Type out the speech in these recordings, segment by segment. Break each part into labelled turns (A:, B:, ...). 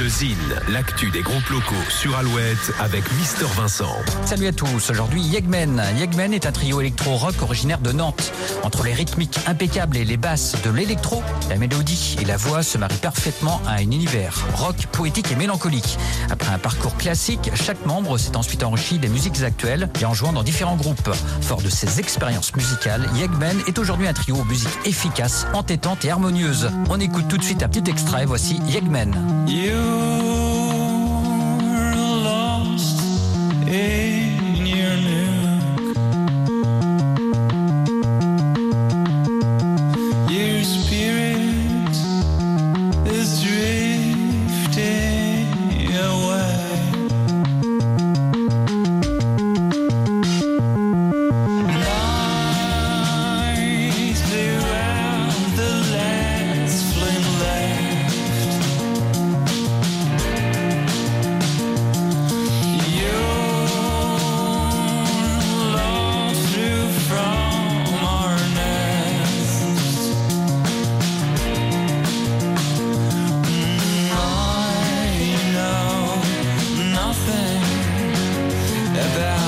A: Le Zine, l'actu des groupes locaux sur Alouette avec Mister Vincent.
B: Salut à tous, aujourd'hui Yegmen. Yegmen est un trio électro-rock originaire de Nantes. Entre les rythmiques impeccables et les basses de l'électro, la mélodie et la voix se marient parfaitement à un univers rock, poétique et mélancolique. Après un parcours classique, chaque membre s'est ensuite enrichi des musiques actuelles et en jouant dans différents groupes. Fort de ses expériences musicales, Yegmen est aujourd'hui un trio aux musiques efficaces, entêtantes et harmonieuses. On écoute tout de suite un petit extrait, voici Yegmen.
C: Lost in about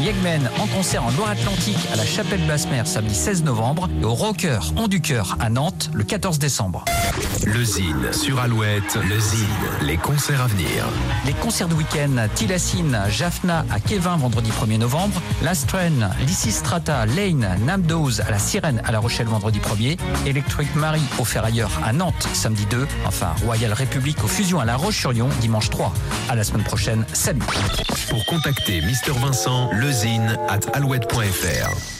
B: Yegmen en concert en Loire-Atlantique à la Chapelle Basse-Mer samedi 16 novembre et au Rocker On du Cœur à Nantes le 14 décembre.
A: Le Zine sur Alouette. Le Zine, les concerts à venir.
B: Les concerts de week-end, Tilassine, Jaffna à Kevin vendredi 1er novembre, Lastren, Lysistrata, Lane, Namdose à la Sirène à La Rochelle vendredi 1er, Electric Marie au Ferrailleur à Nantes samedi 2, enfin Royal République aux Fusions à La Roche-sur-Yon dimanche 3. À la semaine prochaine, salut
A: Pour contacter Mister Vincent, at alouette.fr.